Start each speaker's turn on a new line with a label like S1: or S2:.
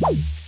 S1: Woo!